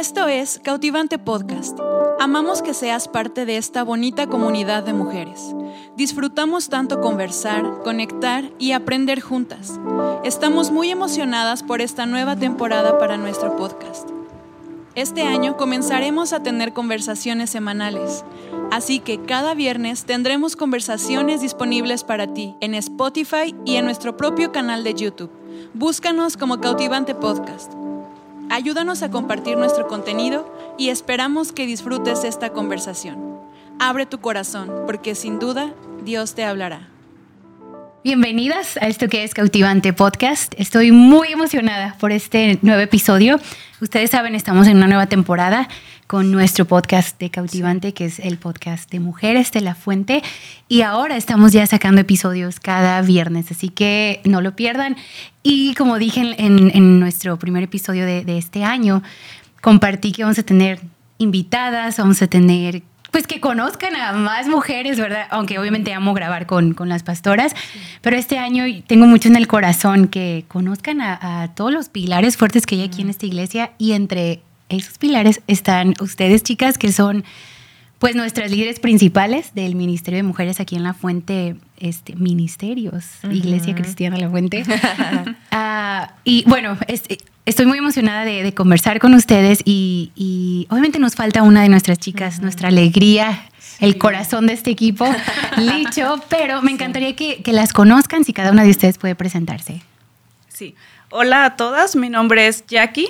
Esto es Cautivante Podcast. Amamos que seas parte de esta bonita comunidad de mujeres. Disfrutamos tanto conversar, conectar y aprender juntas. Estamos muy emocionadas por esta nueva temporada para nuestro podcast. Este año comenzaremos a tener conversaciones semanales, así que cada viernes tendremos conversaciones disponibles para ti en Spotify y en nuestro propio canal de YouTube. Búscanos como Cautivante Podcast. Ayúdanos a compartir nuestro contenido y esperamos que disfrutes esta conversación. Abre tu corazón, porque sin duda Dios te hablará. Bienvenidas a esto que es Cautivante Podcast. Estoy muy emocionada por este nuevo episodio. Ustedes saben, estamos en una nueva temporada con nuestro podcast de Cautivante, que es el podcast de Mujeres de la Fuente. Y ahora estamos ya sacando episodios cada viernes, así que no lo pierdan. Y como dije en, nuestro primer episodio de, este año, compartí que vamos a tener invitadas, vamos a tener pues que conozcan a más mujeres, ¿verdad? Aunque obviamente amo grabar con, con las pastoras, pero este año tengo mucho en el corazón que conozcan a, a, todos los pilares fuertes que hay aquí en esta iglesia y entre esos pilares están ustedes, chicas, que son pues nuestras líderes principales del Ministerio de Mujeres aquí en La Fuente, este, Ministerios, Iglesia Cristiana La Fuente. Ah, y bueno, estoy muy emocionada de, conversar con ustedes y, obviamente nos falta una de nuestras chicas, nuestra alegría, el corazón de este equipo, Licho, pero me encantaría que, que las conozcan si cada una de ustedes puede presentarse. Sí. Hola a todas, mi nombre es Jackie.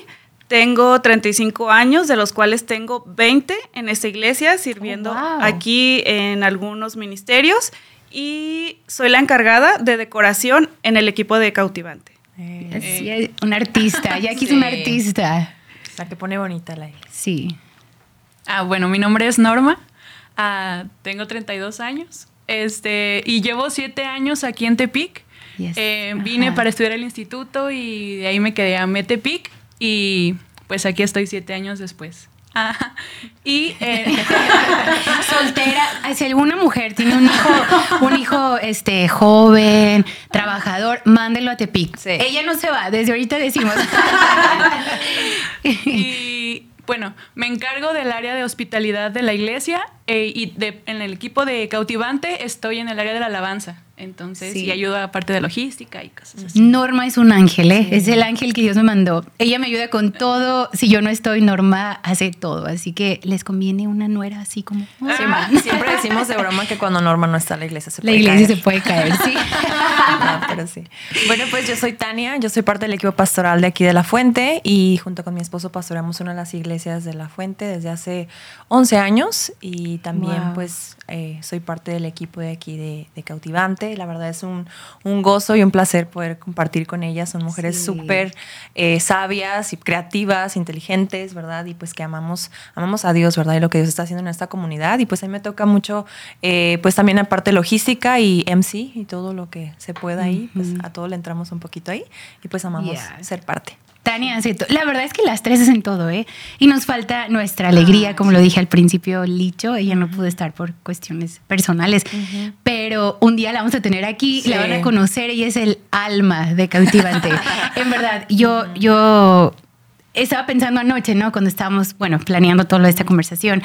Tengo 35 años, de los cuales tengo 20 en esta iglesia, sirviendo oh, aquí en algunos ministerios y soy la encargada de decoración en el equipo de Cautivante. Eh, un artista, Jackie es un artista. La que pone bonita la iglesia. Sí. Ah, bueno, mi nombre es Norma, ah, tengo 32 años este, y llevo 7 años aquí en Tepic. Eh, vine para estudiar el instituto y de ahí me quedé a Metepic y pues aquí estoy siete años después. y eh, soltera, si alguna mujer tiene un hijo, un hijo este joven, trabajador, mándelo a Tepic. Ella no se va, desde ahorita decimos. y bueno, me encargo del área de hospitalidad de la iglesia eh, y en el equipo de cautivante estoy en el área de la alabanza. Entonces, sí. y ayuda a parte de logística y cosas así. Norma es un ángel, ¿eh? Es el ángel que Dios me mandó. Ella me ayuda con todo. Si yo no estoy, Norma hace todo. Así que les conviene una nuera así como. Ah, siempre decimos de broma que cuando Norma no está, la iglesia se puede caer. La iglesia se puede caer, sí. pero sí. Bueno, pues yo soy Tania, yo soy parte del equipo pastoral de aquí de La Fuente y junto con mi esposo pastoreamos una de las iglesias de La Fuente desde hace 11 años y también pues eh, soy parte del equipo de aquí de, de Cautivante la verdad es un, gozo y un placer poder compartir con ellas. Son mujeres súper eh, sabias y creativas, inteligentes, ¿verdad? Y pues que amamos, amamos a Dios, ¿verdad? Y lo que Dios está haciendo en esta comunidad. Y pues a mí me toca mucho, eh, pues también aparte logística y MC y todo lo que se pueda ahí, pues a todo le entramos un poquito ahí y pues amamos ser parte. Tania La verdad es que las tres hacen todo, ¿eh? Y nos falta nuestra alegría, ah, como lo dije al principio, Licho. Ella no pudo estar por cuestiones personales, pero un día la vamos a tener aquí, la van a conocer. Ella es el alma de Cautivante. en verdad, yo, yo estaba pensando anoche, ¿no? Cuando estábamos, bueno, planeando toda esta conversación.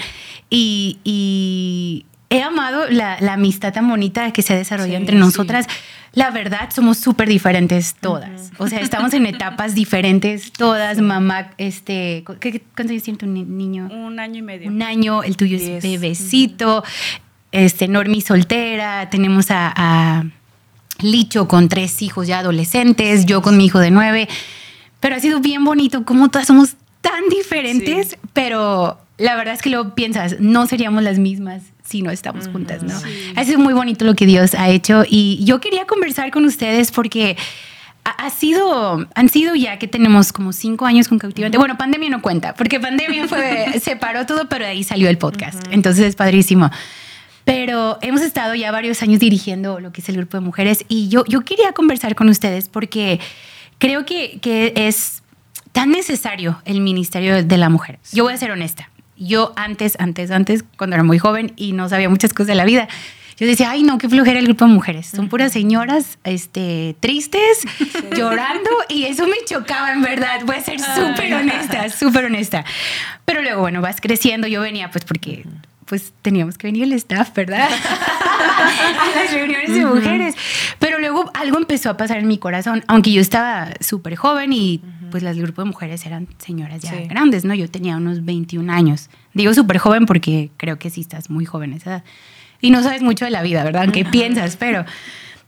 Y, he amado la, amistad tan bonita que se ha desarrollado entre nosotras. La verdad, somos súper diferentes todas. O sea, estamos en etapas diferentes todas. Mamá, este, ¿qué, ¿cuántos años tiene tu niño? Un año y medio. Un año, el tuyo es bebecito. Este, Normi soltera. Tenemos a, Licho con tres hijos ya adolescentes. Yo con mi hijo de nueve. Pero ha sido bien bonito como todas somos tan diferentes, pero la verdad es que lo piensas, no seríamos las mismas si no estamos juntas, ¿no? Ha sido muy bonito lo que Dios ha hecho y yo quería conversar con ustedes porque ha sido, han sido ya que tenemos como cinco años con Cautivante. Bueno, pandemia no cuenta, porque pandemia fue, separó todo, pero ahí salió el podcast. Entonces es padrísimo. Pero hemos estado ya varios años dirigiendo lo que es el grupo de mujeres y yo, yo quería conversar con ustedes porque creo que, que es tan necesario el ministerio de la mujer. Yo voy a ser honesta. Yo antes, antes, antes, cuando era muy joven y no sabía muchas cosas de la vida, yo decía, ay, no, qué flojera el grupo de mujeres. Son puras señoras este, tristes, llorando, y eso me chocaba, en verdad. Voy a ser súper honesta, súper honesta. Pero luego, bueno, vas creciendo. Yo venía, pues, porque pues teníamos que venir el staff, ¿verdad? a las reuniones de mujeres. Pero luego algo empezó a pasar en mi corazón, aunque yo estaba súper joven y pues el grupo de mujeres eran señoras ya grandes, ¿no? Yo tenía unos 21 años. Digo súper joven porque creo que sí estás muy joven esa edad. Y no sabes mucho de la vida, ¿verdad? ¿Qué piensas? Pero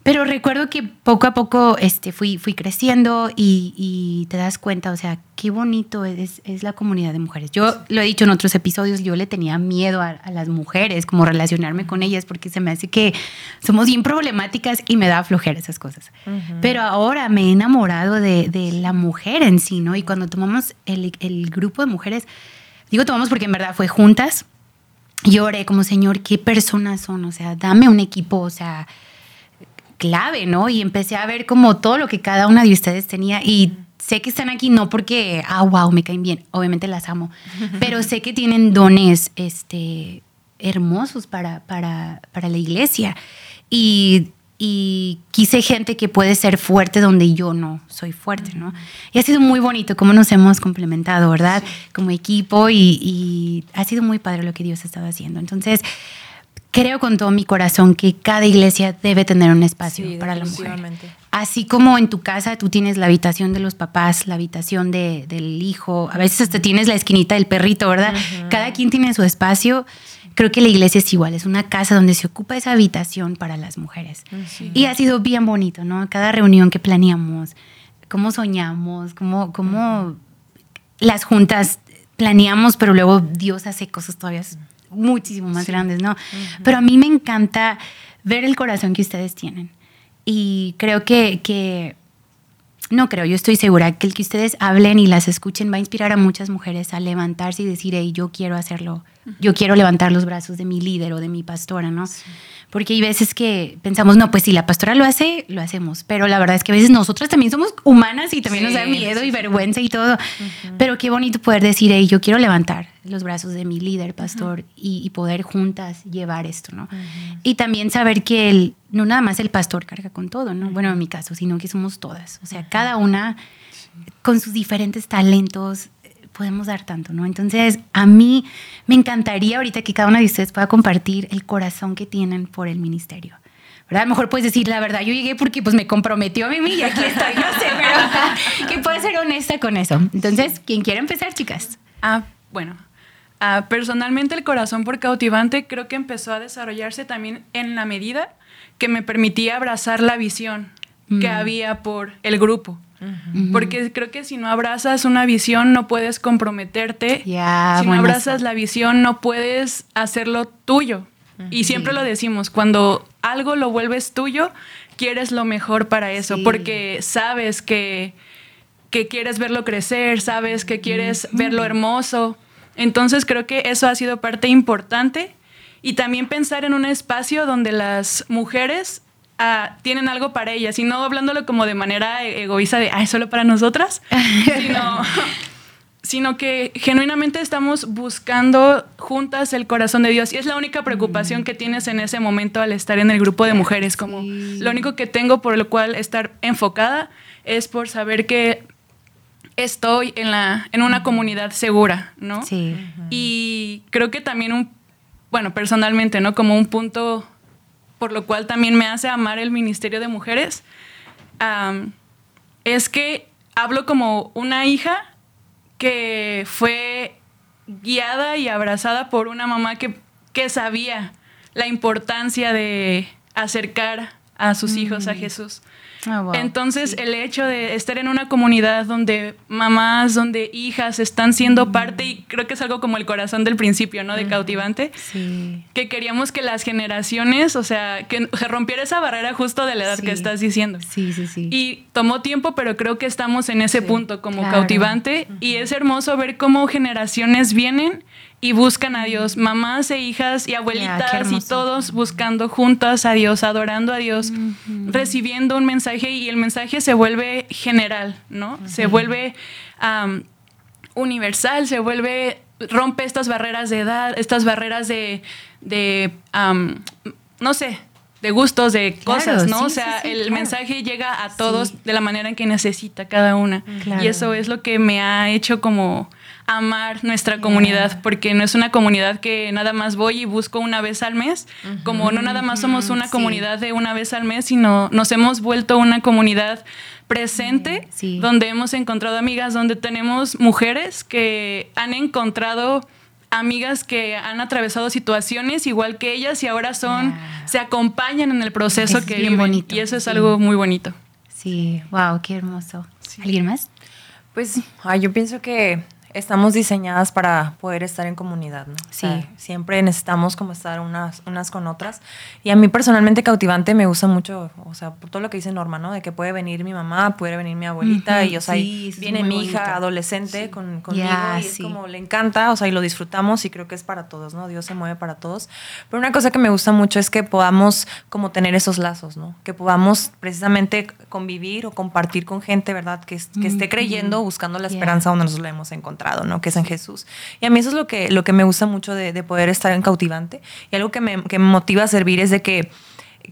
pero recuerdo que poco a poco este, fui, fui creciendo y, te das cuenta, o sea, qué bonito es, es, la comunidad de mujeres. Yo lo he dicho en otros episodios, yo le tenía miedo a, las mujeres, como relacionarme con ellas, porque se me hace que somos bien problemáticas y me da flojera esas cosas. Pero ahora me he enamorado de, de, la mujer en sí, ¿no? Y cuando tomamos el, el grupo de mujeres, digo tomamos porque en verdad fue juntas, lloré como, Señor, ¿qué personas son? O sea, dame un equipo, o sea clave, ¿no? Y empecé a ver como todo lo que cada una de ustedes tenía y sé que están aquí no porque, ah, wow, me caen bien, obviamente las amo, pero sé que tienen dones este, hermosos para, para, para la iglesia. Y, y, quise gente que puede ser fuerte donde yo no soy fuerte, ¿no? Y ha sido muy bonito cómo nos hemos complementado, ¿verdad? Como equipo y, y, ha sido muy padre lo que Dios ha estado haciendo. Entonces, creo con todo mi corazón que cada iglesia debe tener un espacio para la mujer. Así como en tu casa tú tienes la habitación de los papás, la habitación de, del hijo, a veces hasta tienes la esquinita del perrito, ¿verdad? Cada quien tiene su espacio. Creo que la iglesia es igual, es una casa donde se ocupa esa habitación para las mujeres. Y ha sido bien bonito, ¿no? Cada reunión que planeamos, cómo soñamos, cómo, cómo las juntas planeamos, pero luego Dios hace cosas todavía muchísimo más grandes, ¿no? Pero a mí me encanta ver el corazón que ustedes tienen. Y creo que, que, no creo, yo estoy segura que el que ustedes hablen y las escuchen va a inspirar a muchas mujeres a levantarse y decir, hey, yo quiero hacerlo, yo quiero levantar los brazos de mi líder o de mi pastora, ¿no? Porque hay veces que pensamos, no, pues si la pastora lo hace, lo hacemos. Pero la verdad es que a veces nosotras también somos humanas y también nos da miedo y vergüenza y todo. Pero qué bonito poder decir, hey, yo quiero levantar los brazos de mi líder, pastor, y, poder juntas llevar esto, ¿no? Y también saber que el, no nada más el pastor carga con todo, ¿no? Bueno, en mi caso, sino que somos todas. O sea, cada una con sus diferentes talentos, podemos dar tanto, ¿no? Entonces, a mí me encantaría ahorita que cada una de ustedes pueda compartir el corazón que tienen por el ministerio. ¿verdad? A lo mejor puedes decir la verdad, yo llegué porque pues me comprometió a mí y aquí estoy, no sé, pero que puede ser honesta con eso. Entonces, ¿quién quiere empezar, chicas? Ah, bueno, ah, personalmente el corazón por cautivante creo que empezó a desarrollarse también en la medida que me permitía abrazar la visión que mm. había por el grupo. Porque creo que si no abrazas una visión no puedes comprometerte. si no abrazas la visión no puedes hacerlo tuyo. Y siempre lo decimos, cuando algo lo vuelves tuyo, quieres lo mejor para eso, porque sabes que, que, quieres verlo crecer, sabes que quieres verlo hermoso. Entonces creo que eso ha sido parte importante. Y también pensar en un espacio donde las mujeres tienen algo para ellas y no hablándolo como de manera e-, egoísta de, ay, solo para nosotras, sino, que genuinamente estamos buscando juntas el corazón de Dios y es la única preocupación que tienes en ese momento al estar en el grupo de mujeres, como lo único que tengo por lo cual estar enfocada es por saber que estoy en, la, en una comunidad segura, ¿no? Sí. Y creo que también un, bueno, personalmente, ¿no? Como un punto por lo cual también me hace amar el Ministerio de Mujeres, es que hablo como una hija que fue guiada y abrazada por una mamá que, que sabía la importancia de acercar a sus hijos a mm. Ah, Entonces, el hecho de estar en una comunidad donde mamás, donde hijas están siendo parte, y creo que es algo como el corazón del principio, ¿no? De cautivante, que queríamos que las generaciones, o sea, que se rompiera esa barrera justo de la edad que estás diciendo. Sí, sí, sí. Y tomó tiempo, pero creo que estamos en ese punto como cautivante, y es hermoso ver cómo generaciones vienen y buscan a Dios, mamás e hijas y abuelitas y todos buscando juntas a Dios, adorando a Dios, recibiendo un mensaje y el mensaje se vuelve general, ¿no? Se vuelve universal, se vuelve, rompe estas barreras de edad, estas barreras de, no sé, de gustos, de cosas, ¿no? o sea, el mensaje llega a todos de la manera en que necesita cada una. Y eso es lo que me ha hecho como amar nuestra comunidad, porque no es una comunidad que nada más voy y busco una vez al mes, como no nada más somos una comunidad de una vez al mes, sino nos hemos vuelto una comunidad presente, donde hemos encontrado amigas, donde tenemos mujeres que han encontrado amigas que han atravesado situaciones igual que ellas y ahora son, se acompañan en el proceso que viven. Bonito, y eso es algo muy bonito. Sí, wow, qué hermoso. ¿Alguien más? Pues yo pienso que estamos diseñadas para poder estar en comunidad, ¿no? Sí. siempre necesitamos como estar unas, unas con otras. Y a mí personalmente cautivante me gusta mucho, o sea, por todo lo que dice Norma, ¿no? De que puede venir mi mamá, puede venir mi abuelita, y o sea, viene mi hija adolescente con, conmigo y es como le encanta, o sea, y lo disfrutamos y creo que es para todos, ¿no? Dios se mueve para todos. Pero una cosa que me gusta mucho es que podamos como tener esos lazos, ¿no? Que podamos precisamente convivir o compartir con gente, ¿verdad? Que, que esté creyendo, buscando la esperanza donde nosotros la hemos encontrado. ¿No? Que es en Jesús. Y a mí eso es lo que, lo que me gusta mucho de, de poder estar en cautivante. Y algo que me, que me motiva a servir es de que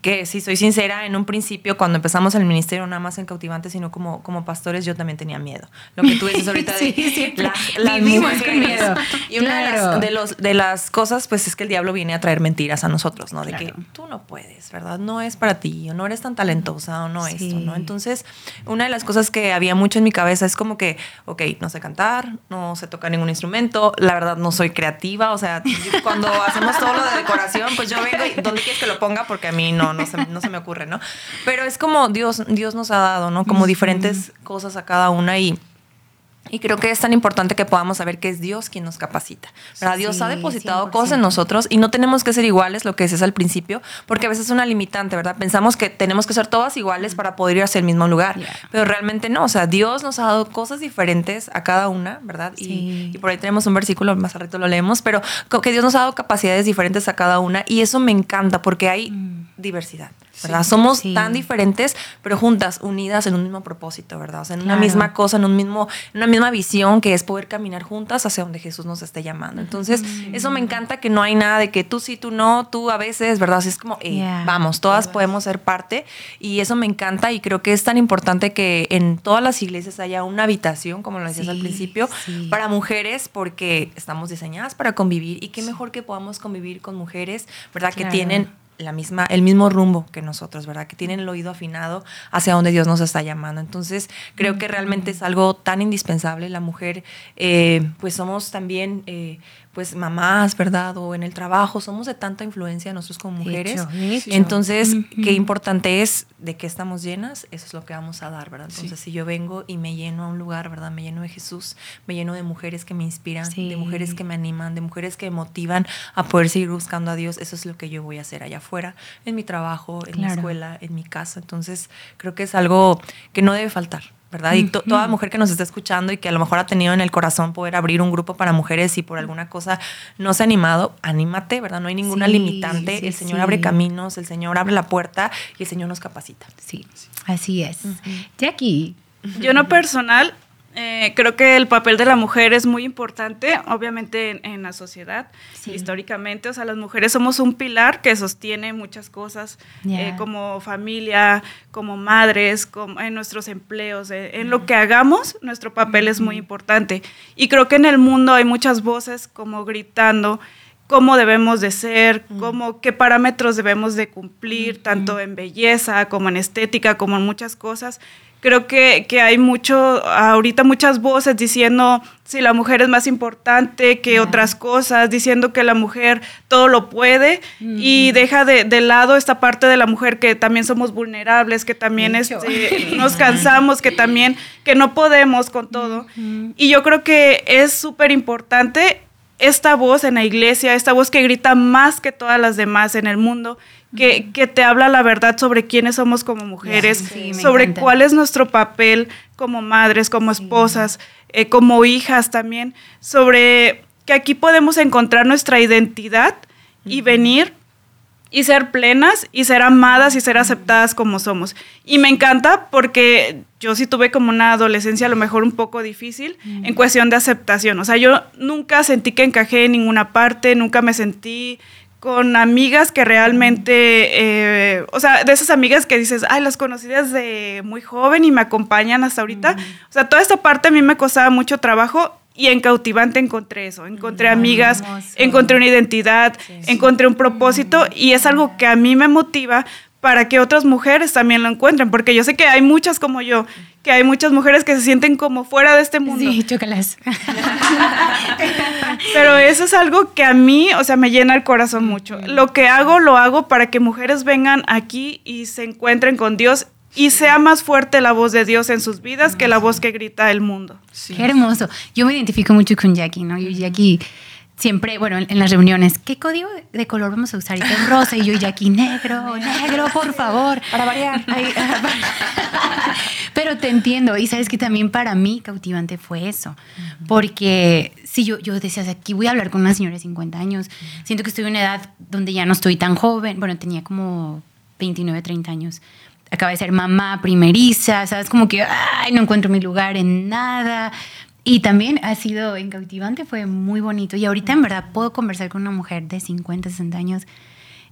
que si soy sincera, en un principio cuando empezamos el ministerio, nada más en cautivante, sino como, como pastores, yo también tenía miedo. Lo que tú dices ahorita de las miedo. Y una de, las, de, los, de las cosas, pues es que el diablo viene a traer mentiras a nosotros, ¿no? De que tú no puedes, ¿verdad? No es para ti, o no eres tan talentosa, o no esto, ¿no? Entonces, una de las cosas que había mucho en mi cabeza es como que, ok, no sé cantar, no sé tocar ningún instrumento, la verdad no soy creativa, o sea, cuando hacemos todo lo de decoración, pues yo vengo y ¿dónde quieres que lo ponga? Porque a mí no no, se, me ocurre, ¿no? Pero es como Dios, Dios nos ha dado, ¿no? Como diferentes cosas a cada una y... Y creo que es tan importante que podamos saber que es Dios quien nos capacita. ¿verdad? Dios ha depositado cosas en nosotros y no tenemos que ser iguales, lo que decías al principio, porque a veces es una limitante, ¿verdad? Pensamos que tenemos que ser todas iguales para poder ir hacia el mismo lugar, pero realmente no. O sea, Dios nos ha dado cosas diferentes a cada una, ¿verdad? Y, por ahí tenemos un versículo, más al rato lo leemos, pero que Dios nos ha dado capacidades diferentes a cada una y eso me encanta porque hay mm. Diversidad. ¿verdad? Somos tan diferentes, pero juntas, unidas en un mismo propósito, ¿verdad? O sea, en una misma cosa, en un mismo, en una misma visión que es poder caminar juntas hacia donde Jesús nos esté llamando. Entonces, eso me encanta que no hay nada de que tú sí, tú no, tú a veces, ¿verdad? Así es como, vamos, todas podemos ser parte y eso me encanta y creo que es tan importante que en todas las iglesias haya una habitación, como lo decías al principio, para mujeres porque estamos diseñadas para convivir y qué mejor que podamos convivir con mujeres, ¿verdad? Que tienen la misma, el mismo rumbo que nosotros, ¿verdad? Que tienen el oído afinado hacia donde Dios nos está llamando. Entonces, creo que realmente es algo tan indispensable. La mujer, eh, pues somos también eh, pues mamás, ¿verdad? O en el trabajo, somos de tanta influencia nosotros como mujeres. Entonces, qué importante es de qué estamos llenas, eso es lo que vamos a dar, ¿verdad? Entonces, si yo vengo y me lleno a un lugar, ¿verdad? Me lleno de Jesús, me lleno de mujeres que me inspiran, de mujeres que me animan, de mujeres que me motivan a poder seguir buscando a Dios, eso es lo que yo voy a hacer allá afuera, en mi trabajo, en mi escuela, en mi casa. Entonces, creo que es algo que no debe faltar. ¿Verdad? Y toda mujer que nos está escuchando y que a lo mejor ha tenido en el corazón poder abrir un grupo para mujeres y por alguna cosa no se ha animado, anímate, ¿verdad? No hay ninguna limitante. el Señor abre caminos, el Señor abre la puerta y el Señor nos capacita. Sí, así es. Jackie. Yo no personal eh, creo que el papel de la mujer es muy importante, obviamente en, la sociedad, históricamente. O sea, las mujeres somos un pilar que sostiene muchas cosas, eh, como familia, como madres, como en nuestros empleos, eh, en lo que hagamos, nuestro papel es muy importante. Y creo que en el mundo hay muchas voces como gritando cómo debemos de ser, cómo, qué parámetros debemos de cumplir, tanto en belleza como en estética, como en muchas cosas. Creo que, hay mucho, ahorita muchas voces diciendo si la mujer es más importante que otras cosas, diciendo que la mujer todo lo puede y deja de, lado esta parte de la mujer que también somos vulnerables, que también este, nos cansamos, que también, que no podemos con todo. Y yo creo que es súper importante esta voz en la iglesia, esta voz que grita más que todas las demás en el mundo, que, te habla la verdad sobre quiénes somos como mujeres, sobre cuál es nuestro papel como madres, como esposas, eh, como hijas también, sobre que aquí podemos encontrar nuestra identidad y venir y ser plenas y ser amadas y ser aceptadas como somos. Y me encanta porque yo sí tuve como una adolescencia a lo mejor un poco difícil en cuestión de aceptación. O sea, yo nunca sentí que encajé en ninguna parte, nunca me sentí con amigas que realmente, eh, o sea, de esas amigas que dices, ay, las conocí desde muy joven y me acompañan hasta ahorita. O sea, toda esta parte a mí me costaba mucho trabajo y en cautivante encontré eso, encontré amigas, encontré una identidad, encontré un propósito y es algo que a mí me motiva para que otras mujeres también lo encuentren, porque yo sé que hay muchas como yo, que hay muchas mujeres que se sienten como fuera de este mundo. Sí, chócalas. Pero eso es algo que a mí, o sea, me llena el corazón mucho. Lo que hago, lo hago para que mujeres vengan aquí y se encuentren con Dios y sea más fuerte la voz de Dios en sus vidas que la voz que grita el mundo. Qué hermoso. Yo me identifico mucho con Jackie, ¿no? Yo, Jackie siempre, bueno, en, las reuniones, ¿qué código de color vamos a usar? Y es rosa y yo y aquí negro, negro, por favor. Para variar. Pero te entiendo y sabes que también para mí cautivante fue eso, porque si yo, yo decía, aquí voy a hablar con una señora de 50 años, siento que estoy en una edad donde ya no estoy tan joven, bueno, tenía como 29, 30 años. Acaba de ser mamá primeriza, ¿sabes? Como que, ay, no encuentro mi lugar en nada, y también ha sido en cautivante, fue muy bonito. Y ahorita en verdad puedo conversar con una mujer de 50, 60 años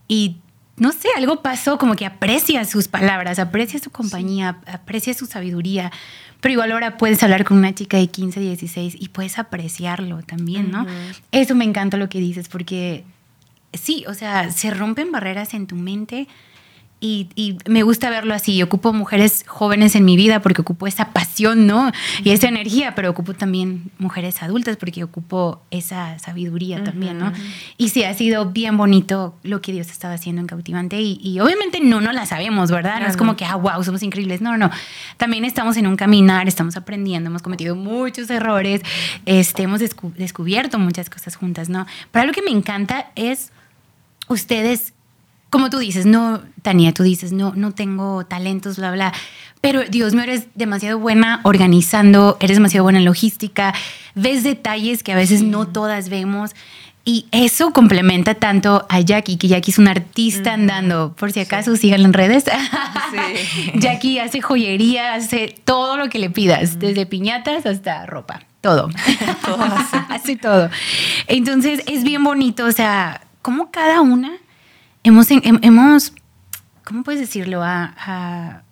y no sé, algo pasó, como que aprecia sus palabras, aprecia su compañía, aprecia su sabiduría. Pero igual ahora puedes hablar con una chica de 15, 16 y puedes apreciarlo también, ¿no? Eso me encanta lo que dices, porque sí, o sea, se rompen barreras en tu mente y, me gusta verlo así. Ocupo mujeres jóvenes en mi vida porque ocupo esa pasión, ¿no? Y esa energía, pero ocupo también mujeres adultas porque ocupo esa sabiduría también, ¿no? Y sí, ha sido bien bonito lo que Dios ha estado haciendo en Cautivante y, obviamente no, no la sabemos, ¿verdad? No es como que, ah, wow, somos increíbles. No, no. También estamos en un caminar, estamos aprendiendo, hemos cometido muchos errores, este, hemos descubierto muchas cosas juntas, ¿no? Pero algo que me encanta es ustedes como tú dices, no, Tania, tú dices, no, no tengo talentos, bla, bla. Pero Dios mío, eres demasiado buena organizando, eres demasiado buena en logística, ves detalles que a veces no todas vemos. Y eso complementa tanto a Jackie, que Jackie es una artista andando. Por si acaso, síganla en redes. Jackie hace joyería, hace todo lo que le pidas, desde piñatas hasta ropa. Todo. todo hace. hace todo. Entonces es bien bonito, o sea, como cada una hemos, hemos ¿cómo puedes decirlo? A,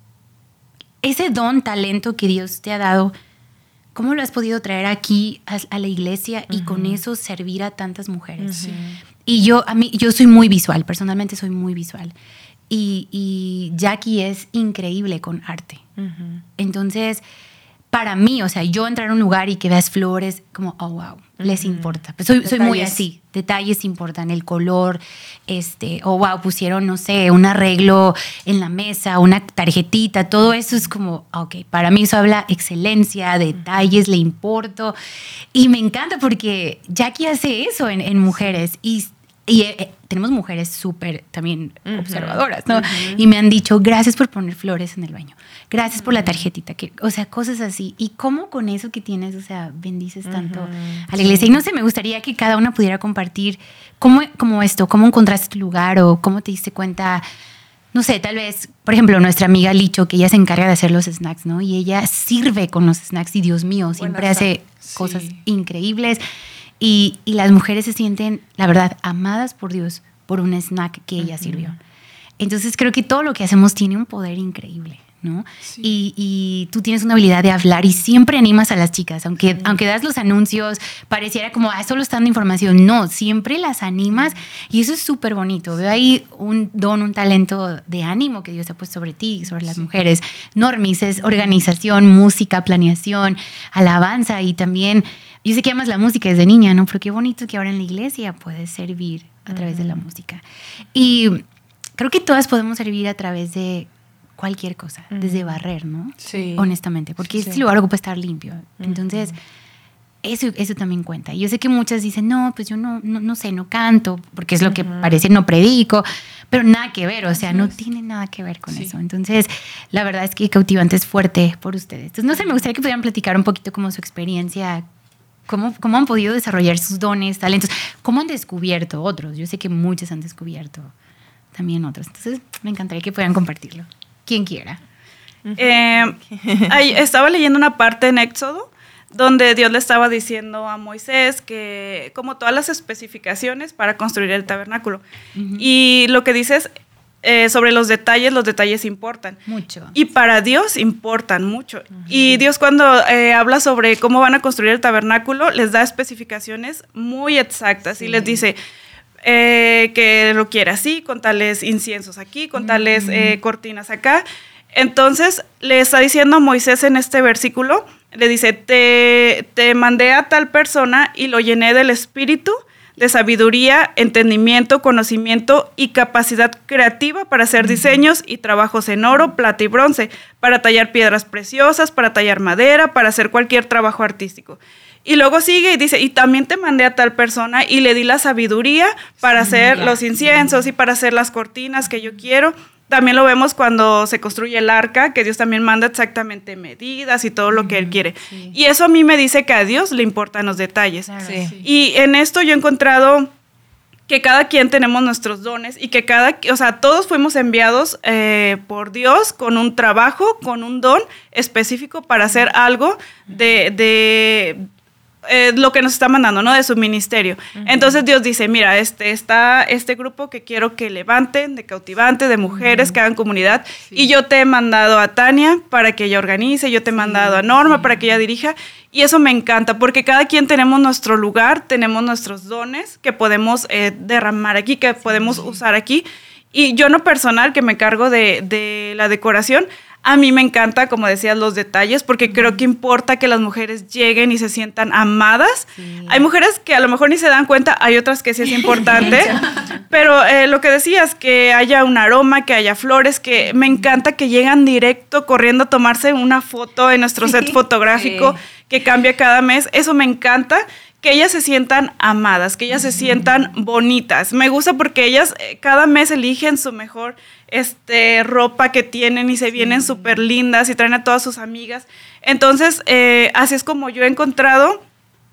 ese don, talento que Dios te ha dado, ¿cómo lo has podido traer aquí a, la iglesia y con eso servir a tantas mujeres? Y yo, a mí, yo soy muy visual, personalmente soy muy visual. Y, y Jackie es increíble con arte. Entonces, para mí, o sea, yo entrar a un lugar y que veas flores, como, oh, wow, les importa. Pues soy, soy, muy así, detalles importan, el color, este, oh, wow, pusieron, no sé, un arreglo en la mesa, una tarjetita, todo eso es como, ok, para mí eso habla excelencia, detalles, le importo. Y me encanta porque Jackie hace eso en, en mujeres y y eh, eh, tenemos mujeres súper también observadoras, ¿no? Y me han dicho, gracias por poner flores en el baño, gracias por la tarjetita, que, o sea, cosas así. Y cómo con eso que tienes, o sea, bendices tanto a la iglesia. Y no sé, me gustaría que cada una pudiera compartir cómo, cómo esto, cómo encontraste tu lugar o cómo te diste cuenta no sé, tal vez, por ejemplo, nuestra amiga Licho, que ella se encarga de hacer los snacks, ¿no? Y ella sirve con los snacks y Dios mío, siempre hace cosas increíbles. Y, las mujeres se sienten, la verdad, amadas por Dios por un snack que ella sirvió. Entonces creo que todo lo que hacemos tiene un poder increíble. ¿No? Y, tú tienes una habilidad de hablar y siempre animas a las chicas, aunque, aunque das los anuncios, pareciera como, ah, solo están dando información. No, siempre las animas y eso es súper bonito. Veo ahí un don, un talento de ánimo que Dios ha puesto sobre ti, sobre las mujeres. Normis es organización, música, planeación, alabanza y también yo sé que amas la música desde niña, ¿no? Pero qué bonito que ahora en la iglesia puedes servir a través de la música. Y creo que todas podemos servir a través de cualquier cosa, desde barrer, ¿no? Sí. Honestamente, porque este lugar ocupa estar limpio. Entonces, eso, eso también cuenta. Yo sé que muchas dicen, no, pues yo no, no, sé, no canto, porque es lo que parece, no predico, pero nada que ver, o sea, no tiene nada que ver con eso. Entonces, la verdad es que Cautivante es fuerte por ustedes. Entonces, no sé, me gustaría que pudieran platicar un poquito como su experiencia ¿Cómo, ¿Cómo, han podido desarrollar sus dones, talentos? ¿Cómo han descubierto otros? Yo sé que muchos han descubierto también otros. Entonces, me encantaría que puedan compartirlo. Quien quiera. Eh, estaba leyendo una parte en Éxodo donde Dios le estaba diciendo a Moisés que como todas las especificaciones para construir el tabernáculo. Y lo que dices eh, sobre los detalles, los detalles importan. Mucho. Y para Dios importan mucho. Y Dios cuando eh, habla sobre cómo van a construir el tabernáculo, les da especificaciones muy exactas y les dice eh, que lo quiere así, con tales inciensos aquí, con tales cortinas acá. Entonces le está diciendo Moisés en este versículo, le dice, te, te mandé a tal persona y lo llené del espíritu de sabiduría, entendimiento, conocimiento y capacidad creativa para hacer diseños y trabajos en oro, plata y bronce, para tallar piedras preciosas, para tallar madera, para hacer cualquier trabajo artístico. Y luego sigue y dice, y también te mandé a tal persona y le di la sabiduría para hacer los inciensos y para hacer las cortinas que yo quiero también lo vemos cuando se construye el arca, que Dios también manda exactamente medidas y todo lo que Él quiere. Y eso a mí me dice que a Dios le importan los detalles. Y en esto yo he encontrado que cada quien tenemos nuestros dones y que cada, o sea, todos fuimos enviados eh, por Dios con un trabajo, con un don específico para hacer algo de, eh, lo que nos está mandando, ¿no? De su ministerio. Entonces Dios dice, mira, este está este grupo que quiero que levanten, de cautivantes, de mujeres, que hagan comunidad, y yo te he mandado a Tania para que ella organice, yo te he mandado a Norma para que ella dirija, y eso me encanta, porque cada quien tenemos nuestro lugar, tenemos nuestros dones que podemos eh, derramar aquí, que podemos usar aquí, y yo no personal, que me cargo de, de la decoración, a mí me encanta, como decías, los detalles, porque creo que importa que las mujeres lleguen y se sientan amadas. Hay mujeres que a lo mejor ni se dan cuenta, hay otras que sí es importante, pero eh, lo que decías, que haya un aroma, que haya flores, que me encanta que llegan directo corriendo a tomarse una foto en nuestro set fotográfico que cambia cada mes, eso me encanta que ellas se sientan amadas, que ellas se sientan bonitas. Me gusta porque ellas eh, cada mes eligen su mejor este, ropa que tienen y se vienen súper lindas y traen a todas sus amigas. Entonces, eh, así es como yo he encontrado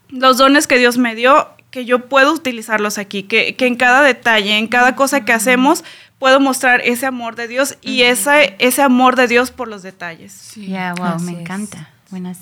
los dones que Dios me dio, que yo puedo utilizarlos aquí, que, en cada detalle, en cada cosa que hacemos, puedo mostrar ese amor de Dios y ese amor de Dios por los detalles. Ya, wow, me encanta. Buenas.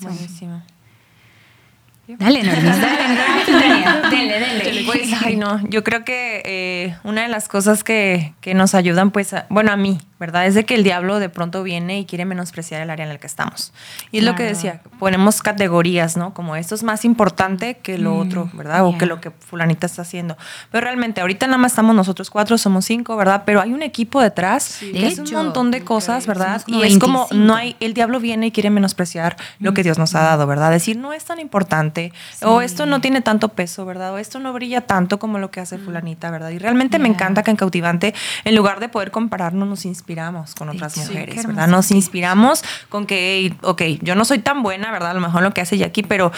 Dale, Norma, dale, dale, dale. Pues, ay, no, yo creo que eh, una de las cosas que, que nos ayudan, pues, bueno, a mí, ¿verdad? Es de que el diablo de pronto viene y quiere menospreciar el área en el que estamos. Y es lo que decía, ponemos categorías, ¿no? Como esto es más importante que lo mm, otro, ¿verdad? O que lo que fulanita está haciendo. Pero realmente, ahorita nada más estamos nosotros cuatro, somos cinco, ¿verdad? Pero hay un equipo detrás que es un montón de cosas, ¿verdad? Y es como, no hay, el diablo viene y quiere menospreciar lo que Dios nos ha dado, ¿verdad? Decir, no es tan importante, o esto no tiene tanto peso, ¿verdad? O esto no brilla tanto como lo que hace mm. fulanita, ¿verdad? Y realmente me encanta que en Cautivante, en lugar de poder compararnos, nos inspira inspiramos con otras mujeres, ¿verdad? Nos inspiramos con que, ok, yo no soy tan buena, ¿verdad? A lo mejor lo que hace Jackie, pero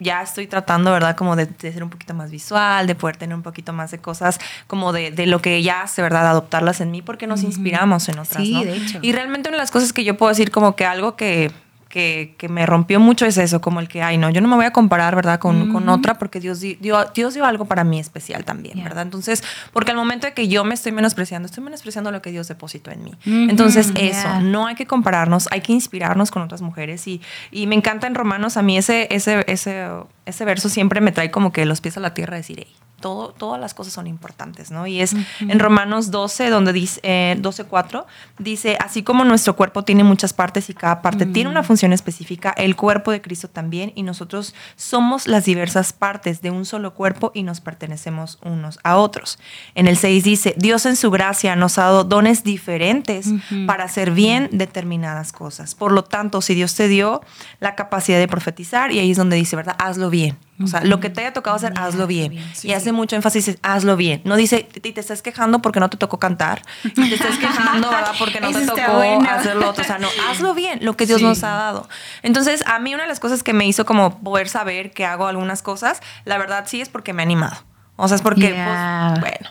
ya estoy tratando, ¿verdad? Como de, ser un poquito más visual, de poder tener un poquito más de cosas, como de, de lo que ella hace, ¿verdad? Adoptarlas en mí, porque nos inspiramos en otras, sí, De hecho. Y realmente una de las cosas que yo puedo decir como que algo que que, me rompió mucho es eso, como el que, ay, no, yo no me voy a comparar, ¿verdad? Con, con otra porque Dios dio, Dios dio algo para mí especial también, ¿verdad? Entonces, porque al momento de que yo me estoy menospreciando, estoy menospreciando lo que Dios depositó en mí. Entonces, eso, no hay que compararnos, hay que inspirarnos con otras mujeres y, y me encanta en Romanos, a mí ese, ese, ese, ese verso siempre me trae como que los pies a la tierra decir, hey, todo, todas las cosas son importantes, ¿no? Y es en Romanos 12, donde dice, eh, 12.4, dice, así como nuestro cuerpo tiene muchas partes y cada parte tiene una función específica, el cuerpo de Cristo también, y nosotros somos las diversas partes de un solo cuerpo y nos pertenecemos unos a otros. En el 6 dice, Dios en su gracia nos ha dado dones diferentes para hacer bien determinadas cosas. Por lo tanto, si Dios te dio la capacidad de profetizar, y ahí es donde dice, ¿verdad? Hazlo bien o sea, lo que te haya tocado hacer, hazlo bien. y hace mucho énfasis, hazlo bien. No dice, y te estás quejando porque no te tocó cantar. Y te estás quejando, ¿verdad? Porque no te tocó hacerlo otro. O sea, no, hazlo bien, lo que Dios nos ha dado. Entonces, a mí una de las cosas que me hizo como poder saber que hago algunas cosas, la verdad sí es porque me he animado. O sea, es porque, pues, bueno.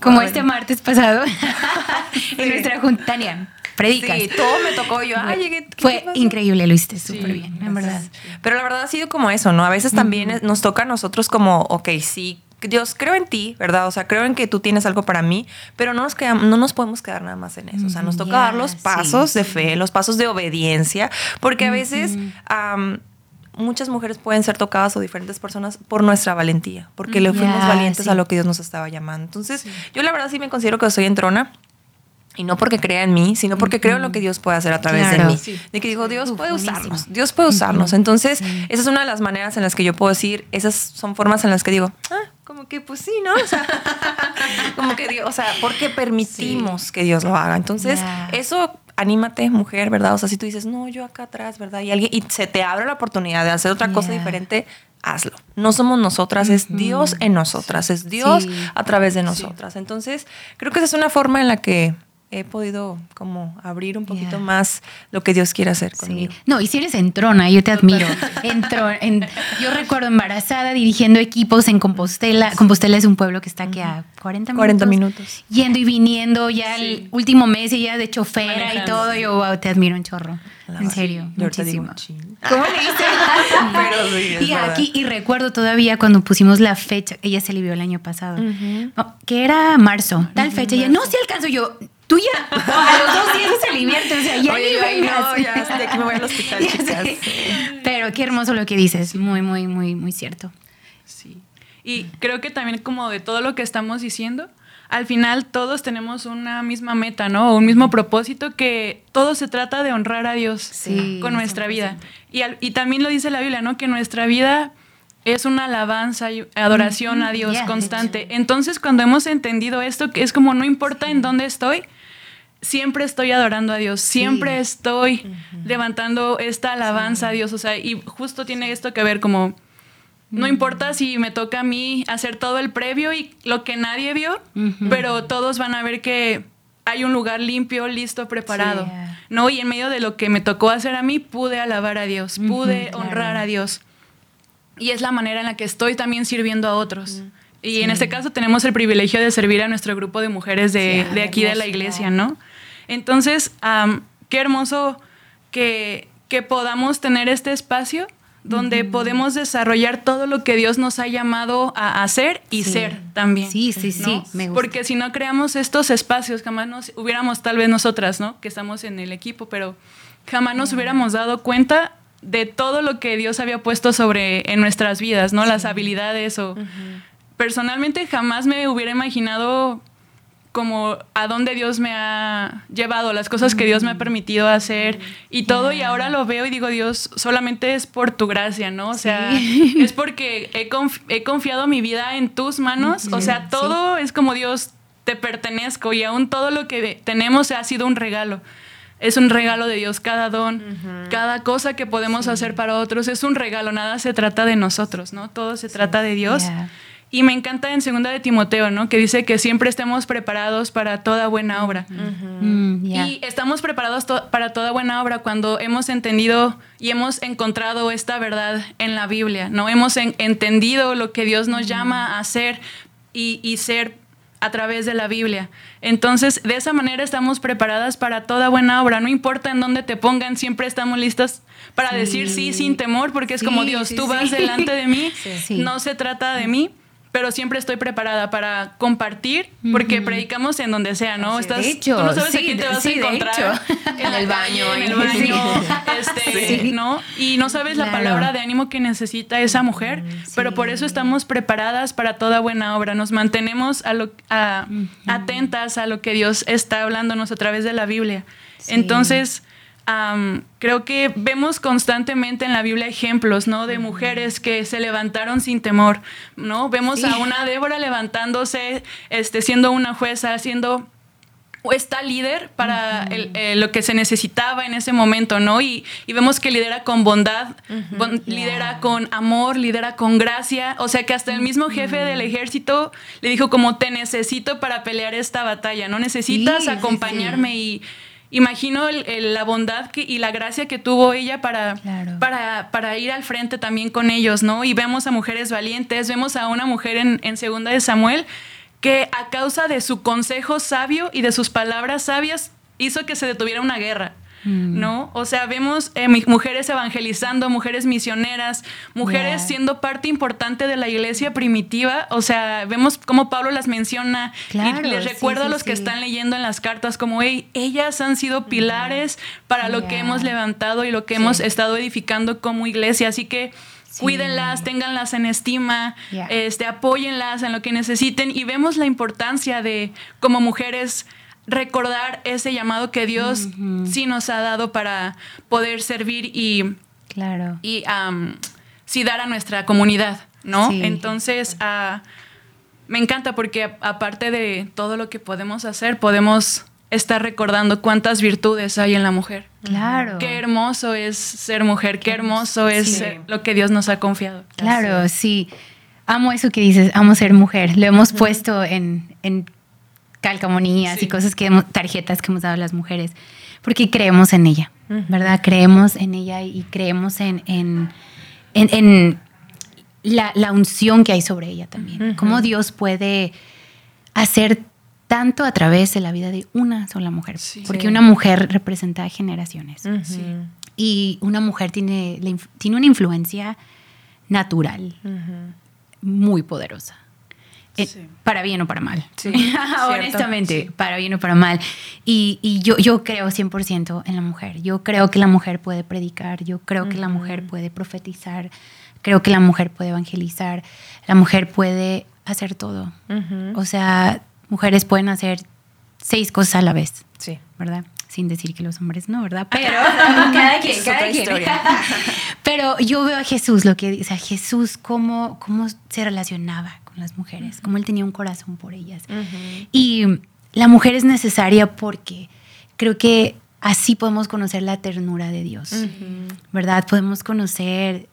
Como este martes pasado en nuestra junta, predicas. Sí, todo me tocó yo. Fue increíble, lo hiciste súper bien, en verdad. Pero la verdad ha sido como eso, ¿no? A veces también nos toca a nosotros como, ok, sí, Dios, creo en ti, ¿verdad? O sea, creo en que tú tienes algo para mí, pero no nos, quedamos, no nos podemos quedar nada más en eso. O sea, nos toca dar los pasos de fe, los pasos de obediencia, porque a veces muchas mujeres pueden ser tocadas o diferentes personas por nuestra valentía, porque le fuimos valientes a lo que Dios nos estaba llamando. Entonces, yo la verdad sí me considero que soy entrona. Y no porque crea en mí, sino porque creo en lo que Dios puede hacer a través de mí. De que digo, Dios puede usarnos, Dios puede usarnos. Entonces, esa es una de las maneras en las que yo puedo decir, esas son formas en las que digo, ah, como que pues sí, ¿no? O sea, como que Dios, o sea, porque permitimos que Dios lo haga. Entonces, eso anímate, mujer, ¿verdad? O sea, si tú dices, no, yo acá atrás, ¿verdad? Y alguien, y se te abre la oportunidad de hacer otra cosa diferente, hazlo. No somos nosotras, es Dios en nosotras, es Dios a través de nosotras. Entonces, creo que esa es una forma en la que he podido como abrir un poquito más lo que Dios quiere hacer conmigo. No, y si eres entrona, yo te admiro. Entro, en, yo recuerdo embarazada dirigiendo equipos en Compostela. Compostela es un pueblo que está aquí a 40 minutos. 40 minutos. Yendo y viniendo ya el último mes y ya de chofera y todo. Yo wow, te admiro un chorro. en serio, muchísimo. ¿Cómo le dices? Pero sí, y aquí, y recuerdo todavía cuando pusimos la fecha, ella se alivió el año pasado, que era marzo, tal fecha, y ella, no, si alcanzo yo, tuya. a los dos días se divierte, o sea, ya Oye, ni no, ya, de que me voy al hospital, chicas. Pero qué hermoso lo que dices, muy, muy, muy, muy cierto. Sí. Y creo que también como de todo lo que estamos diciendo, al final todos tenemos una misma meta, ¿no? Un mismo propósito que todo se trata de honrar a Dios con nuestra vida. Y, y también lo dice la Biblia, ¿no? Que nuestra vida es una alabanza y adoración a Dios constante. Entonces, cuando hemos entendido esto, que es como no importa en dónde estoy, siempre estoy adorando a Dios, siempre estoy levantando esta alabanza a Dios, o sea, y justo tiene esto que ver como, no importa si me toca a mí hacer todo el previo y lo que nadie vio, pero todos van a ver que hay un lugar limpio, listo, preparado, ¿no? Y en medio de lo que me tocó hacer a mí, pude alabar a Dios, pude honrar a Dios. Y es la manera en la que estoy también sirviendo a otros. Y en este caso tenemos el privilegio de servir a nuestro grupo de mujeres de, de aquí de la iglesia, ¿no? Entonces, qué hermoso que, podamos tener este espacio donde podemos desarrollar todo lo que Dios nos ha llamado a hacer y ser también. Sí, sí, sí. Porque si no creamos estos espacios, jamás nos hubiéramos, tal vez nosotras, ¿no? Que estamos en el equipo, pero jamás nos hubiéramos dado cuenta de todo lo que Dios había puesto sobre en nuestras vidas, ¿no? Las habilidades o... Personalmente jamás me hubiera imaginado como a dónde Dios me ha llevado, las cosas que Dios me ha permitido hacer y todo, y ahora lo veo y digo, Dios, solamente es por tu gracia, ¿no? O sea, es porque he, confiado mi vida en tus manos, o sea, todo es como Dios, te pertenezco y aún todo lo que tenemos ha sido un regalo. Es un regalo de Dios, cada don, cada cosa que podemos hacer para otros es un regalo, nada se trata de nosotros, ¿no? Todo se trata de Dios. Y me encanta en segunda de Timoteo, ¿no? Que dice que siempre estemos preparados para toda buena obra. Mm, y estamos preparados para toda buena obra cuando hemos entendido y hemos encontrado esta verdad en la Biblia, ¿no? Hemos entendido lo que Dios nos llama a hacer y, y ser a través de la Biblia. Entonces, de esa manera estamos preparadas para toda buena obra. No importa en dónde te pongan, siempre estamos listas para decir sí sin temor, porque es como Dios, tú vas delante de mí, no se trata de mí pero siempre estoy preparada para compartir, porque predicamos en donde sea, ¿no? Estás, de hecho, tú no sabes sí, te vas a encontrar en el baño, en el baño, este, ¿no? Y no sabes la palabra de ánimo que necesita esa mujer, pero por eso estamos preparadas para toda buena obra. Nos mantenemos a lo, atentas a lo que Dios está hablándonos a través de la Biblia. Entonces, creo que vemos constantemente en la Biblia ejemplos, ¿no? De mujeres que se levantaron sin temor, ¿no? Vemos a una Débora levantándose, este, siendo una jueza, siendo esta líder para eh, lo que se necesitaba en ese momento, ¿no? Y, vemos que lidera con bondad, lidera con amor, lidera con gracia, o sea que hasta el mismo jefe del ejército le dijo como te necesito para pelear esta batalla, ¿no? Necesitas acompañarme y imagino la bondad y la gracia que tuvo ella para, para, para, ir al frente también con ellos, ¿no? Y vemos a mujeres valientes, vemos a una mujer en, en Segunda de Samuel que a causa de su consejo sabio y de sus palabras sabias hizo que se detuviera una guerra. Mm. ¿no? O sea, vemos eh, mujeres evangelizando, mujeres misioneras, mujeres siendo parte importante de la iglesia primitiva. O sea, vemos cómo Pablo las menciona y les recuerda a los que están leyendo en las cartas como, hey, ellas han sido pilares para lo que hemos levantado y lo que hemos estado edificando como iglesia. Así que cuídenlas, ténganlas en estima, este, apóyenlas en lo que necesiten y vemos la importancia de como mujeres recordar ese llamado que Dios sí nos ha dado para poder servir y, claro. y sí dar a nuestra comunidad, ¿no? Entonces, ah, me encanta porque aparte de todo lo que podemos hacer, podemos estar recordando cuántas virtudes hay en la mujer. Claro. Qué hermoso es ser mujer, qué hermoso es lo que Dios nos ha confiado. Claro, sí. Amo eso que dices, amo ser mujer. Lo hemos puesto en, en calcamonías y cosas que tarjetas que hemos dado a las mujeres, porque creemos en ella, ¿verdad? Creemos en ella y creemos en, en, en, la, la, unción que hay sobre ella también. Cómo Dios puede hacer tanto a través de la vida de una sola mujer, porque una mujer representa generaciones. Y una mujer tiene, tiene una influencia natural muy poderosa. Eh, para bien o para mal. Honestamente, para bien o para mal. Y, yo, yo creo 100% en la mujer. Yo creo que la mujer puede predicar, yo creo que la mujer puede profetizar, creo que la mujer puede evangelizar, la mujer puede hacer todo. O sea, mujeres pueden hacer seis cosas a la vez. Sí. ¿Verdad? Sin decir que los hombres no, ¿verdad? Pero cada quien, cada quien. Pero yo veo a Jesús, lo que dice, a Jesús, cómo, cómo se relacionaba las mujeres, como él tenía un corazón por ellas. Y la mujer es necesaria porque creo que así podemos conocer la ternura de Dios, ¿verdad? Podemos conocer...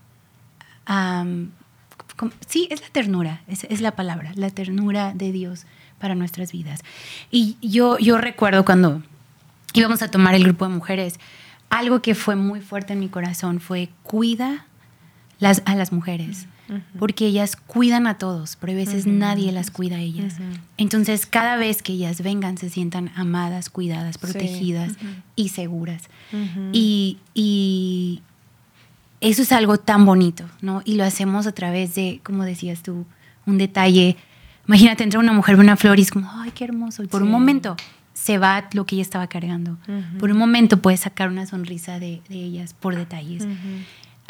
sí, es la ternura, es, la palabra, la ternura de Dios para nuestras vidas. Y yo, yo recuerdo cuando íbamos a tomar el grupo de mujeres, algo que fue muy fuerte en mi corazón fue cuida las, a las mujeres porque ellas cuidan a todos, pero a veces nadie las cuida a ellas. Entonces, cada vez que ellas vengan, se sientan amadas, cuidadas, protegidas y seguras. Y, y, eso es algo tan bonito, ¿no? Y lo hacemos a través de, como decías tú, un detalle. Imagínate, entra una mujer, ve una flor y es como, ay, qué hermoso. Y por un momento se va lo que ella estaba cargando. Por un momento puedes sacar una sonrisa de, de ellas por detalles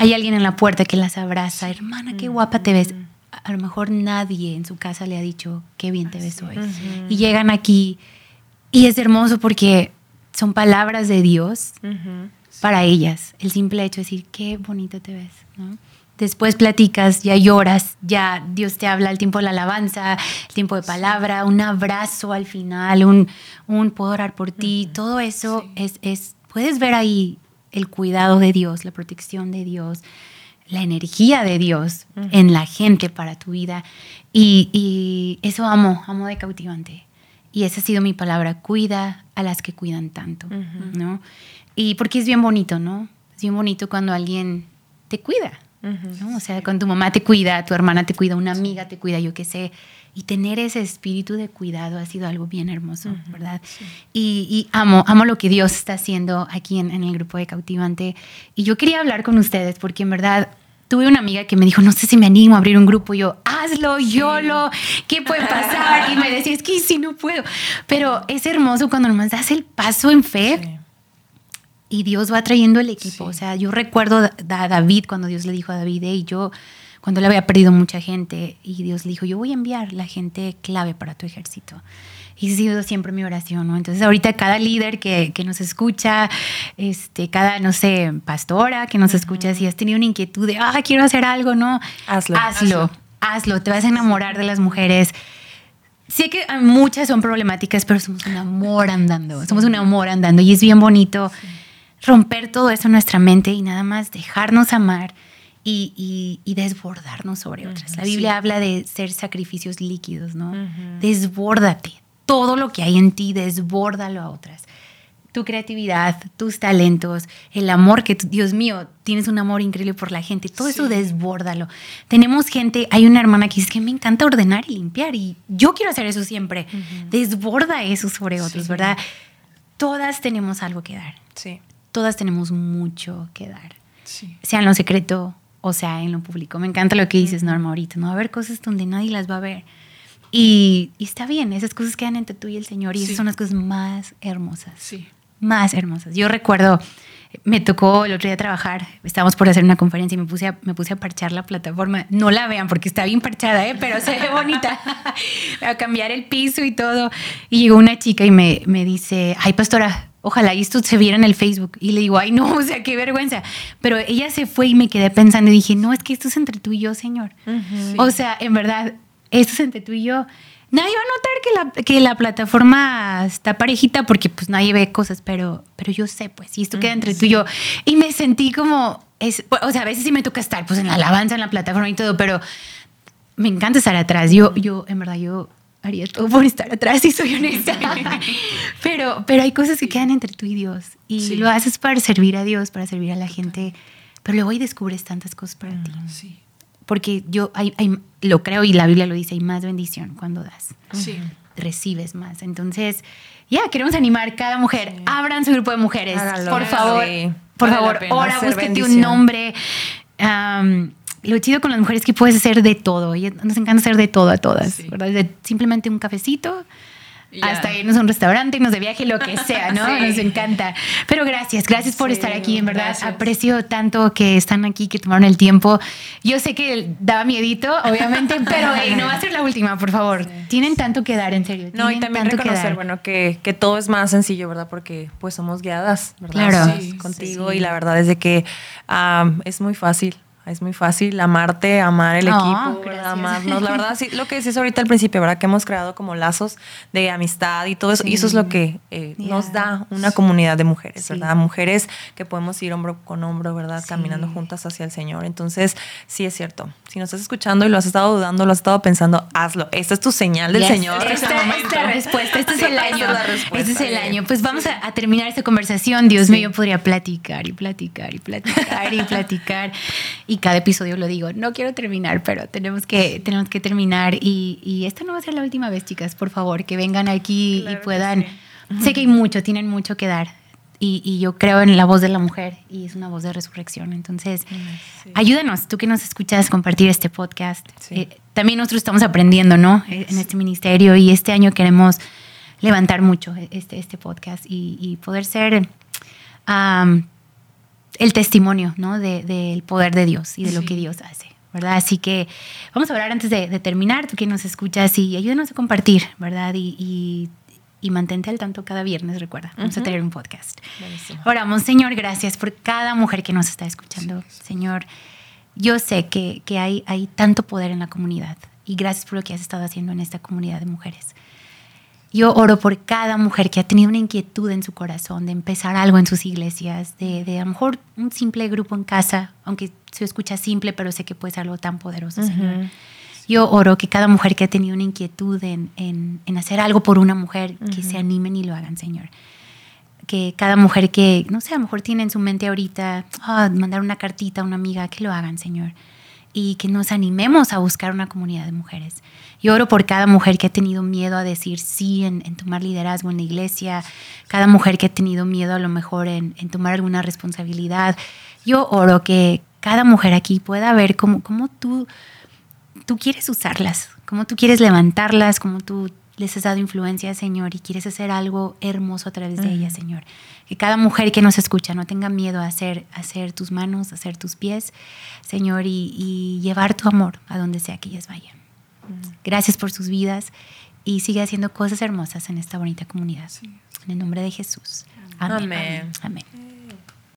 hay alguien en la puerta que las abraza, hermana, qué guapa te ves. A lo mejor nadie en su casa le ha dicho, qué bien te ves hoy. Y llegan aquí y es hermoso porque son palabras de Dios para ellas. El simple hecho de decir, qué bonito te ves. Después platicas, ya lloras, ya Dios te habla el tiempo de la alabanza, el tiempo de palabra, un abrazo al final, un, un puedo orar por ti. Todo eso es, es, puedes ver ahí el cuidado de Dios, la protección de Dios, la energía de Dios en la gente para tu vida. Y, eso amo, amo de cautivante. Y esa ha sido mi palabra, cuida a las que cuidan tanto, ¿no? Y porque es bien bonito, ¿no? Es bien bonito cuando alguien te cuida, ¿no? O sea, cuando tu mamá te cuida, tu hermana te cuida, una amiga te cuida, yo qué sé. Y tener ese espíritu de cuidado ha sido algo bien hermoso, ¿verdad? Y, amo, amo lo que Dios está haciendo aquí en, el grupo de Cautivante. Y yo quería hablar con ustedes porque en verdad tuve una amiga que me dijo, no sé si me animo a abrir un grupo. Y yo, hazlo, yo lo, ¿qué puede pasar? Y me decía, es que sí, no puedo. Pero es hermoso cuando nomás das el paso en fe. Y Dios va trayendo el equipo. O sea, yo recuerdo a David cuando Dios le dijo a David, y yo cuando le había perdido mucha gente y Dios le dijo, yo voy a enviar la gente clave para tu ejército. Y ha sido siempre mi oración, ¿no? Entonces ahorita cada líder que, que nos escucha, este, cada, no sé, pastora que nos escucha, si has tenido una inquietud de, ah, quiero hacer algo, ¿no? Hazlo. Hazlo, hazlo, te vas a enamorar de las mujeres. Sé que muchas son problemáticas, pero somos un amor andando, somos un amor andando y es bien bonito romper todo eso en nuestra mente y nada más dejarnos amar y, desbordarnos sobre otras. La Biblia habla de ser sacrificios líquidos, ¿no? Desbórdate. Todo lo que hay en ti, desbórdalo a otras. Tu creatividad, tus talentos, el amor que, Dios mío, tienes un amor increíble por la gente, todo eso desbórdalo. Tenemos gente, hay una hermana que dice que me encanta ordenar y limpiar y yo quiero hacer eso siempre. Desborda eso sobre otros, ¿verdad? Todas tenemos algo que dar. Sí todas tenemos mucho que dar. Sea en lo secreto o sea en lo público. Me encanta lo que dices, Norma, ahorita. No va a haber cosas donde nadie las va a ver. Y, está bien, esas cosas quedan entre tú y el Señor y esas son las cosas más hermosas. Sí. Más hermosas. Yo recuerdo, me tocó el otro día trabajar, estábamos por hacer una conferencia y me puse a, me puse a parchar la plataforma. No la vean porque está bien parchada, ¿eh? pero se ve bonita. a cambiar el piso y todo. Y llegó una chica y me, me dice, ay, pastora, ojalá esto se viera en el Facebook. Y le digo, ay, no, o sea, qué vergüenza. Pero ella se fue y me quedé pensando y dije, no, es que esto es entre tú y yo, Señor. O sea, en verdad, esto es entre tú y yo. Nadie va a notar que la, que la plataforma está parejita porque pues nadie ve cosas, pero, pero yo sé, pues, y esto queda entre tú y yo. Y me sentí como, es, o sea, a veces sí me toca estar pues en la alabanza, en la plataforma y todo, pero me encanta estar atrás. Yo, yo, en verdad, yo haría todo por estar atrás, si soy honesta. pero, pero hay cosas que quedan entre tú y Dios. Y lo haces para servir a Dios, para servir a la gente. Pero luego ahí descubres tantas cosas para ti. Sí. Porque yo hay, lo creo y la Biblia lo dice, hay más bendición cuando das. Sí. Recibes más. Entonces, ya, queremos animar cada mujer. Abran su grupo de mujeres. Por favor. Por favor, ahora búsquete un nombre. Lo chido con las mujeres es que puedes hacer de todo. Y nos encanta hacer de todo a todas, ¿verdad? simplemente un cafecito hasta irnos a un restaurante, irnos de viaje, lo que sea, ¿no? Nos encanta. Pero gracias, gracias por estar aquí, en verdad. Aprecio tanto que están aquí, que tomaron el tiempo. Yo sé que daba miedito, obviamente, pero no va a ser la última, por favor. Tienen tanto que dar, en serio. No, y también reconocer, bueno, que, que, todo es más sencillo, ¿verdad? Porque pues somos guiadas, ¿verdad? Claro. contigo y la verdad es de que es muy fácil es muy fácil amarte, amar el equipo, amarnos. La verdad, sí, lo que decís ahorita al principio, ¿verdad? Que hemos creado como lazos de amistad y todo eso. Y eso es lo que eh, nos da una comunidad de mujeres, ¿verdad? Mujeres que podemos ir hombro con hombro, ¿verdad? Caminando juntas hacia el Señor. Entonces, sí es cierto. Si nos estás escuchando y lo has estado dudando, lo has estado pensando, hazlo. Esta es tu señal del Señor. Esta, es respuesta. Este es el año. este es el año. Pues vamos a, terminar esta conversación. Dios mío, yo podría platicar y platicar y platicar y platicar. Y cada episodio lo digo, no quiero terminar, pero tenemos que, tenemos que terminar. Y, y esta no va a ser la última vez, chicas, por favor, que vengan aquí y puedan. Sé que hay mucho, tienen mucho que dar. Y, y, yo creo en la voz de la mujer y es una voz de resurrección. Entonces, ayúdanos, tú que nos escuchas, compartir este podcast. Eh, también nosotros estamos aprendiendo, ¿no? En este ministerio y este año queremos levantar mucho este, este podcast y, y poder ser el testimonio ¿no? del de, poder de Dios y de lo que Dios hace. ¿verdad? Así que vamos a hablar antes de, terminar, tú que nos escuchas y ayúdanos a compartir, ¿verdad? Y, y, mantente al tanto cada viernes, recuerda, vamos a tener un podcast. Oramos, Señor, gracias por cada mujer que nos está escuchando. Señor, yo sé que, que hay, hay tanto poder en la comunidad y gracias por lo que has estado haciendo en esta comunidad de mujeres. Yo oro por cada mujer que ha tenido una inquietud en su corazón de empezar algo en sus iglesias, de, de a lo mejor un simple grupo en casa, aunque se escucha simple, pero sé que puede ser algo tan poderoso, Señor. Yo oro que cada mujer que ha tenido una inquietud en, en, en hacer algo por una mujer, que se animen y lo hagan, Señor. Que cada mujer que, no sé, a lo mejor tiene en su mente ahorita, ah, mandar una cartita a una amiga, que lo hagan, Señor. Y que nos animemos a buscar una comunidad de mujeres yo oro por cada mujer que ha tenido miedo a decir sí en, tomar liderazgo en la iglesia, cada mujer que ha tenido miedo a lo mejor en, tomar alguna responsabilidad. Yo oro que cada mujer aquí pueda ver cómo, cómo tú, tú quieres usarlas, cómo tú quieres levantarlas, cómo tú les has dado influencia, Señor, y quieres hacer algo hermoso a través de ellas, Señor. Que cada mujer que nos escucha no tenga miedo a hacer, hacer tus manos, a hacer tus pies, Señor, y, y llevar tu amor a donde sea que ellas vayan. Gracias por sus vidas y sigue haciendo cosas hermosas en esta bonita comunidad. En el nombre de Jesús. Amén. Amén.